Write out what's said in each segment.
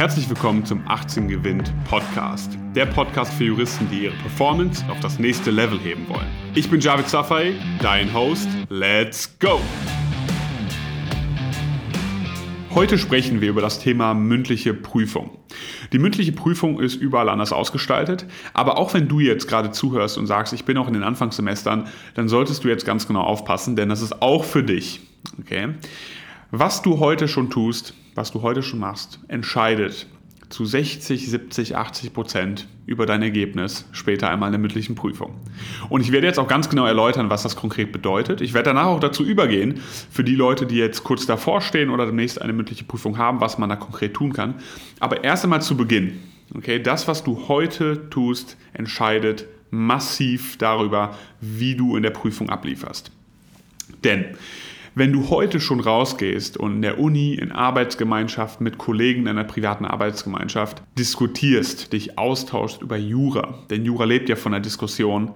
Herzlich willkommen zum 18 Gewinnt Podcast. Der Podcast für Juristen, die ihre Performance auf das nächste Level heben wollen. Ich bin Javid Safai, dein Host. Let's go! Heute sprechen wir über das Thema mündliche Prüfung. Die mündliche Prüfung ist überall anders ausgestaltet, aber auch wenn du jetzt gerade zuhörst und sagst, ich bin auch in den Anfangssemestern, dann solltest du jetzt ganz genau aufpassen, denn das ist auch für dich. Okay? Was du heute schon tust, was du heute schon machst, entscheidet zu 60, 70, 80 Prozent über dein Ergebnis später einmal in der mündlichen Prüfung. Und ich werde jetzt auch ganz genau erläutern, was das konkret bedeutet. Ich werde danach auch dazu übergehen, für die Leute, die jetzt kurz davor stehen oder demnächst eine mündliche Prüfung haben, was man da konkret tun kann. Aber erst einmal zu Beginn. Okay, das, was du heute tust, entscheidet massiv darüber, wie du in der Prüfung ablieferst. Denn wenn du heute schon rausgehst und in der Uni, in Arbeitsgemeinschaft mit Kollegen in einer privaten Arbeitsgemeinschaft diskutierst, dich austauschst über Jura, denn Jura lebt ja von der Diskussion,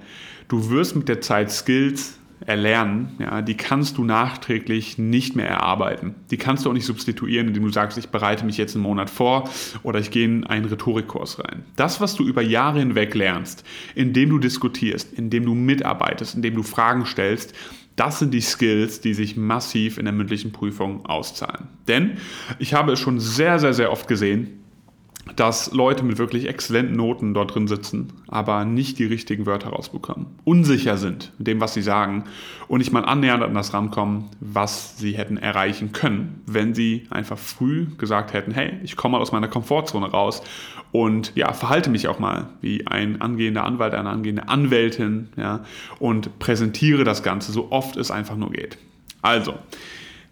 du wirst mit der Zeit Skills erlernen, ja, die kannst du nachträglich nicht mehr erarbeiten. Die kannst du auch nicht substituieren, indem du sagst, ich bereite mich jetzt einen Monat vor oder ich gehe in einen Rhetorikkurs rein. Das, was du über Jahre hinweg lernst, indem du diskutierst, indem du mitarbeitest, indem du Fragen stellst, das sind die Skills, die sich massiv in der mündlichen Prüfung auszahlen. Denn ich habe es schon sehr, sehr, sehr oft gesehen, dass Leute mit wirklich exzellenten Noten dort drin sitzen, aber nicht die richtigen Wörter rausbekommen, unsicher sind mit dem, was sie sagen und nicht mal annähernd an das rankommen, was sie hätten erreichen können, wenn sie einfach früh gesagt hätten, hey, ich komme mal aus meiner Komfortzone raus und ja, verhalte mich auch mal wie ein angehender Anwalt, eine angehende Anwältin, ja, und präsentiere das Ganze so oft es einfach nur geht. Also,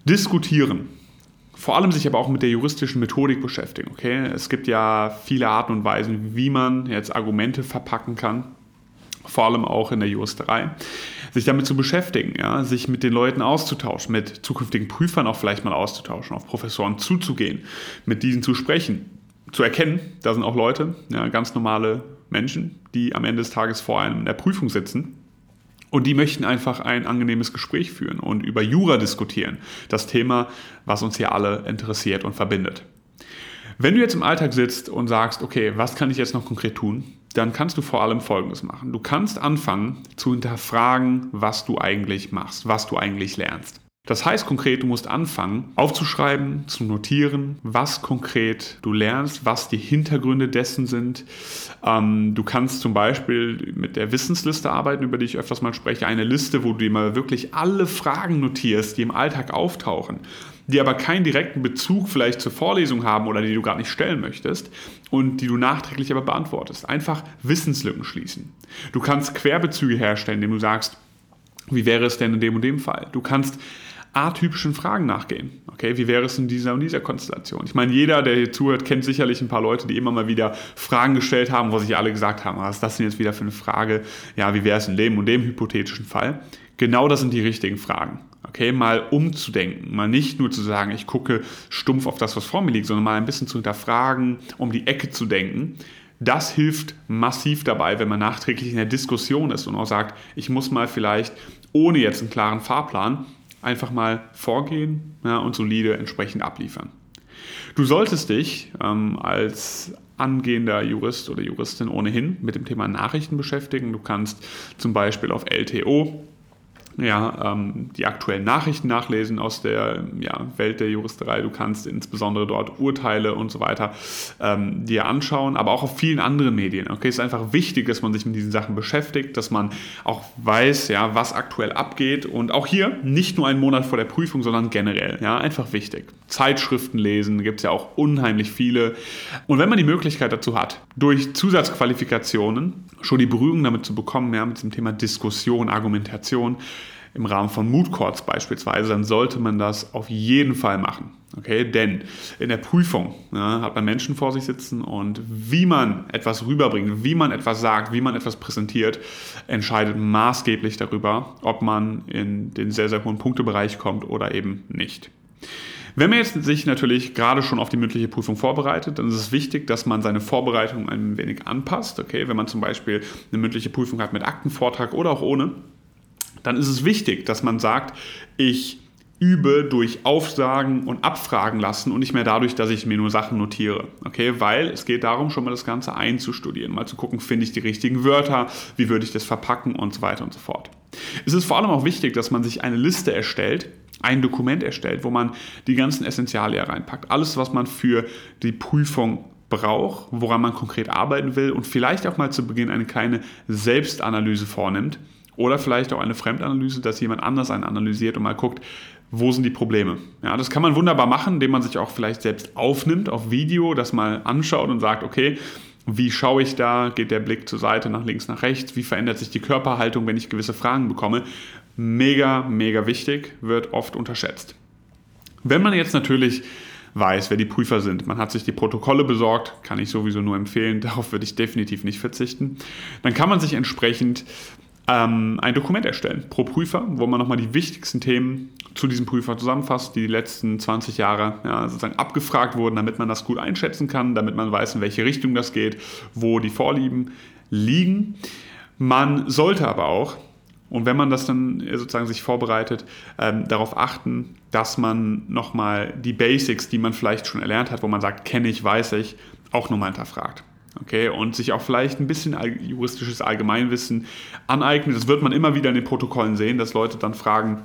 diskutieren. Vor allem sich aber auch mit der juristischen Methodik beschäftigen. Okay? Es gibt ja viele Arten und Weisen, wie man jetzt Argumente verpacken kann vor allem auch in der Juristerei, sich damit zu beschäftigen, ja, sich mit den Leuten auszutauschen, mit zukünftigen Prüfern auch vielleicht mal auszutauschen, auf Professoren zuzugehen, mit diesen zu sprechen, zu erkennen, da sind auch Leute, ja, ganz normale Menschen, die am Ende des Tages vor einem in der Prüfung sitzen und die möchten einfach ein angenehmes Gespräch führen und über Jura diskutieren, das Thema, was uns hier alle interessiert und verbindet. Wenn du jetzt im Alltag sitzt und sagst, okay, was kann ich jetzt noch konkret tun, dann kannst du vor allem Folgendes machen. Du kannst anfangen zu hinterfragen, was du eigentlich machst, was du eigentlich lernst. Das heißt konkret, du musst anfangen, aufzuschreiben, zu notieren, was konkret du lernst, was die Hintergründe dessen sind. Ähm, du kannst zum Beispiel mit der Wissensliste arbeiten, über die ich öfters mal spreche. Eine Liste, wo du dir mal wirklich alle Fragen notierst, die im Alltag auftauchen, die aber keinen direkten Bezug vielleicht zur Vorlesung haben oder die du gar nicht stellen möchtest und die du nachträglich aber beantwortest. Einfach Wissenslücken schließen. Du kannst Querbezüge herstellen, indem du sagst, wie wäre es denn in dem und dem Fall? Du kannst atypischen Fragen nachgehen. Okay, wie wäre es in dieser und dieser Konstellation? Ich meine, jeder, der hier zuhört, kennt sicherlich ein paar Leute, die immer mal wieder Fragen gestellt haben, wo sich alle gesagt haben, was ist das denn jetzt wieder für eine Frage? Ja, wie wäre es in dem und dem hypothetischen Fall? Genau das sind die richtigen Fragen. Okay, mal umzudenken, mal nicht nur zu sagen, ich gucke stumpf auf das, was vor mir liegt, sondern mal ein bisschen zu hinterfragen, um die Ecke zu denken. Das hilft massiv dabei, wenn man nachträglich in der Diskussion ist und auch sagt, ich muss mal vielleicht ohne jetzt einen klaren Fahrplan einfach mal vorgehen ja, und solide entsprechend abliefern. Du solltest dich ähm, als angehender Jurist oder Juristin ohnehin mit dem Thema Nachrichten beschäftigen. Du kannst zum Beispiel auf LTO ja, ähm, die aktuellen Nachrichten nachlesen aus der ja, Welt der Juristerei. Du kannst insbesondere dort Urteile und so weiter ähm, dir anschauen, aber auch auf vielen anderen Medien. Okay, es ist einfach wichtig, dass man sich mit diesen Sachen beschäftigt, dass man auch weiß, ja, was aktuell abgeht und auch hier nicht nur einen Monat vor der Prüfung, sondern generell. Ja, einfach wichtig. Zeitschriften lesen, gibt es ja auch unheimlich viele. Und wenn man die Möglichkeit dazu hat, durch Zusatzqualifikationen schon die Berührung damit zu bekommen, ja, mit dem Thema Diskussion, Argumentation, im Rahmen von Mood Courts beispielsweise, dann sollte man das auf jeden Fall machen. Okay, denn in der Prüfung ja, hat man Menschen vor sich sitzen und wie man etwas rüberbringt, wie man etwas sagt, wie man etwas präsentiert, entscheidet maßgeblich darüber, ob man in den sehr, sehr hohen Punktebereich kommt oder eben nicht. Wenn man jetzt sich natürlich gerade schon auf die mündliche Prüfung vorbereitet, dann ist es wichtig, dass man seine Vorbereitung ein wenig anpasst. Okay, wenn man zum Beispiel eine mündliche Prüfung hat mit Aktenvortrag oder auch ohne, dann ist es wichtig, dass man sagt, ich übe durch Aufsagen und Abfragen lassen und nicht mehr dadurch, dass ich mir nur Sachen notiere. Okay, weil es geht darum, schon mal das Ganze einzustudieren, mal zu gucken, finde ich die richtigen Wörter, wie würde ich das verpacken und so weiter und so fort. Es ist vor allem auch wichtig, dass man sich eine Liste erstellt, ein Dokument erstellt, wo man die ganzen Essentialien reinpackt. Alles, was man für die Prüfung braucht, woran man konkret arbeiten will und vielleicht auch mal zu Beginn eine kleine Selbstanalyse vornimmt oder vielleicht auch eine Fremdanalyse, dass jemand anders einen analysiert und mal guckt, wo sind die Probleme. Ja, das kann man wunderbar machen, indem man sich auch vielleicht selbst aufnimmt auf Video, das mal anschaut und sagt, okay, wie schaue ich da? Geht der Blick zur Seite, nach links, nach rechts? Wie verändert sich die Körperhaltung, wenn ich gewisse Fragen bekomme? Mega, mega wichtig, wird oft unterschätzt. Wenn man jetzt natürlich weiß, wer die Prüfer sind, man hat sich die Protokolle besorgt, kann ich sowieso nur empfehlen, darauf würde ich definitiv nicht verzichten, dann kann man sich entsprechend ähm, ein Dokument erstellen pro Prüfer, wo man nochmal die wichtigsten Themen zu diesem Prüfer zusammenfasst, die die letzten 20 Jahre ja, sozusagen abgefragt wurden, damit man das gut einschätzen kann, damit man weiß, in welche Richtung das geht, wo die Vorlieben liegen. Man sollte aber auch, und wenn man das dann sozusagen sich vorbereitet, ähm, darauf achten, dass man nochmal die Basics, die man vielleicht schon erlernt hat, wo man sagt, kenne ich, weiß ich, auch nochmal hinterfragt. Okay, und sich auch vielleicht ein bisschen juristisches Allgemeinwissen aneignet. Das wird man immer wieder in den Protokollen sehen, dass Leute dann fragen,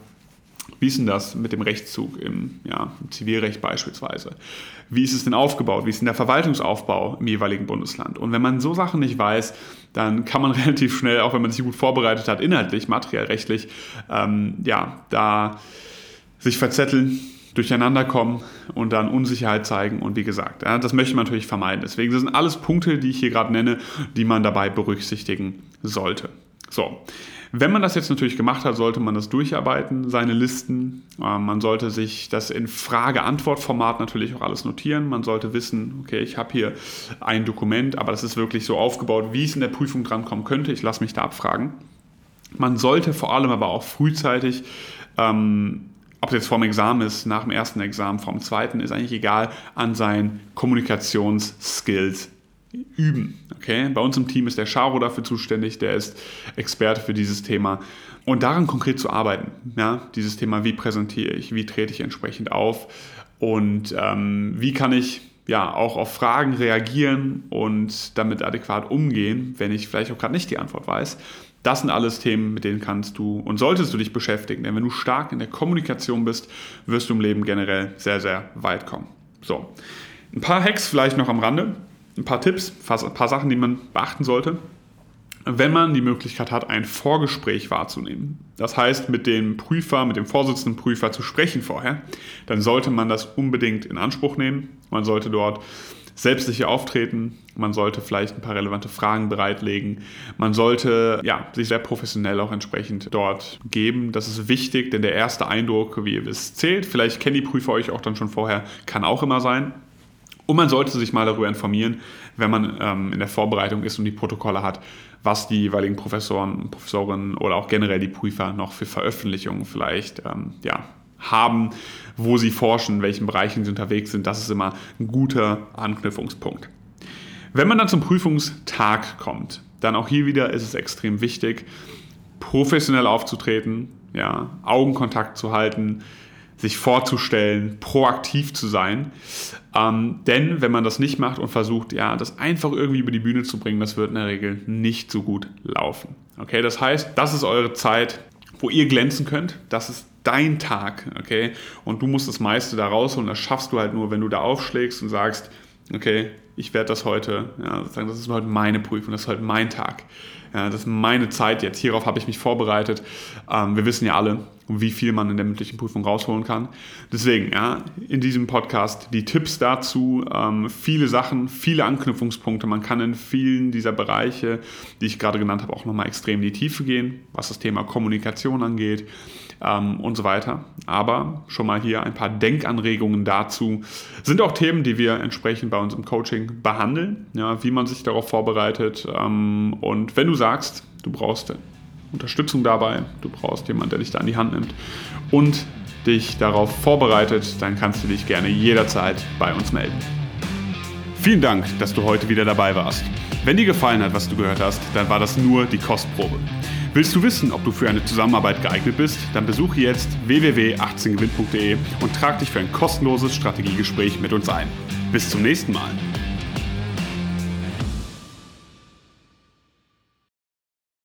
wie ist denn das mit dem Rechtszug im, ja, im Zivilrecht beispielsweise? Wie ist es denn aufgebaut? Wie ist denn der Verwaltungsaufbau im jeweiligen Bundesland? Und wenn man so Sachen nicht weiß, dann kann man relativ schnell, auch wenn man sich gut vorbereitet hat, inhaltlich, materiell, rechtlich, ähm, ja, da sich verzetteln, durcheinander kommen und dann Unsicherheit zeigen. Und wie gesagt, ja, das möchte man natürlich vermeiden. Deswegen sind alles Punkte, die ich hier gerade nenne, die man dabei berücksichtigen sollte. So, wenn man das jetzt natürlich gemacht hat, sollte man das durcharbeiten, seine Listen. Ähm, man sollte sich das in Frage-Antwort-Format natürlich auch alles notieren. Man sollte wissen, okay, ich habe hier ein Dokument, aber das ist wirklich so aufgebaut, wie es in der Prüfung drankommen könnte. Ich lasse mich da abfragen. Man sollte vor allem aber auch frühzeitig ähm, ob es jetzt vorm Examen ist, nach dem ersten Examen, vorm zweiten, ist eigentlich egal, an seinen Kommunikationsskills üben. Okay? Bei uns im Team ist der Charo dafür zuständig, der ist Experte für dieses Thema. Und daran konkret zu arbeiten, ja? dieses Thema, wie präsentiere ich, wie trete ich entsprechend auf und ähm, wie kann ich ja auch auf Fragen reagieren und damit adäquat umgehen, wenn ich vielleicht auch gerade nicht die Antwort weiß. Das sind alles Themen, mit denen kannst du und solltest du dich beschäftigen. Denn wenn du stark in der Kommunikation bist, wirst du im Leben generell sehr, sehr weit kommen. So, ein paar Hacks vielleicht noch am Rande ein paar Tipps, ein paar Sachen, die man beachten sollte, wenn man die Möglichkeit hat, ein Vorgespräch wahrzunehmen. Das heißt, mit dem Prüfer, mit dem Vorsitzenden Prüfer zu sprechen vorher, dann sollte man das unbedingt in Anspruch nehmen. Man sollte dort selbstsicher auftreten, man sollte vielleicht ein paar relevante Fragen bereitlegen, man sollte ja, sich sehr professionell auch entsprechend dort geben. Das ist wichtig, denn der erste Eindruck, wie ihr wisst, zählt. Vielleicht kennen die Prüfer euch auch dann schon vorher, kann auch immer sein. Und man sollte sich mal darüber informieren, wenn man ähm, in der Vorbereitung ist und die Protokolle hat, was die jeweiligen Professoren, Professorinnen oder auch generell die Prüfer noch für Veröffentlichungen vielleicht ähm, ja, haben, wo sie forschen, in welchen Bereichen sie unterwegs sind. Das ist immer ein guter Anknüpfungspunkt. Wenn man dann zum Prüfungstag kommt, dann auch hier wieder ist es extrem wichtig, professionell aufzutreten, ja, Augenkontakt zu halten, sich vorzustellen, proaktiv zu sein. Ähm, denn wenn man das nicht macht und versucht, ja, das einfach irgendwie über die Bühne zu bringen, das wird in der Regel nicht so gut laufen. Okay, das heißt, das ist eure Zeit, wo ihr glänzen könnt. Das ist dein Tag, okay? Und du musst das meiste da rausholen. Das schaffst du halt nur, wenn du da aufschlägst und sagst, okay, ich werde das heute, ja, sozusagen, das ist heute meine Prüfung, das ist heute mein Tag. Ja, das ist meine Zeit jetzt. Hierauf habe ich mich vorbereitet. Ähm, wir wissen ja alle, wie viel man in der mündlichen Prüfung rausholen kann. Deswegen, ja, in diesem Podcast die Tipps dazu, ähm, viele Sachen, viele Anknüpfungspunkte. Man kann in vielen dieser Bereiche, die ich gerade genannt habe, auch nochmal extrem in die Tiefe gehen, was das Thema Kommunikation angeht ähm, und so weiter. Aber schon mal hier ein paar Denkanregungen dazu. Sind auch Themen, die wir entsprechend bei uns im Coaching behandeln, ja, wie man sich darauf vorbereitet. Ähm, und wenn du sagst, du brauchst Unterstützung dabei, du brauchst jemanden, der dich da an die Hand nimmt und dich darauf vorbereitet, dann kannst du dich gerne jederzeit bei uns melden. Vielen Dank, dass du heute wieder dabei warst. Wenn dir gefallen hat, was du gehört hast, dann war das nur die Kostprobe. Willst du wissen, ob du für eine Zusammenarbeit geeignet bist? Dann besuche jetzt www.18gewinn.de und trag dich für ein kostenloses Strategiegespräch mit uns ein. Bis zum nächsten Mal.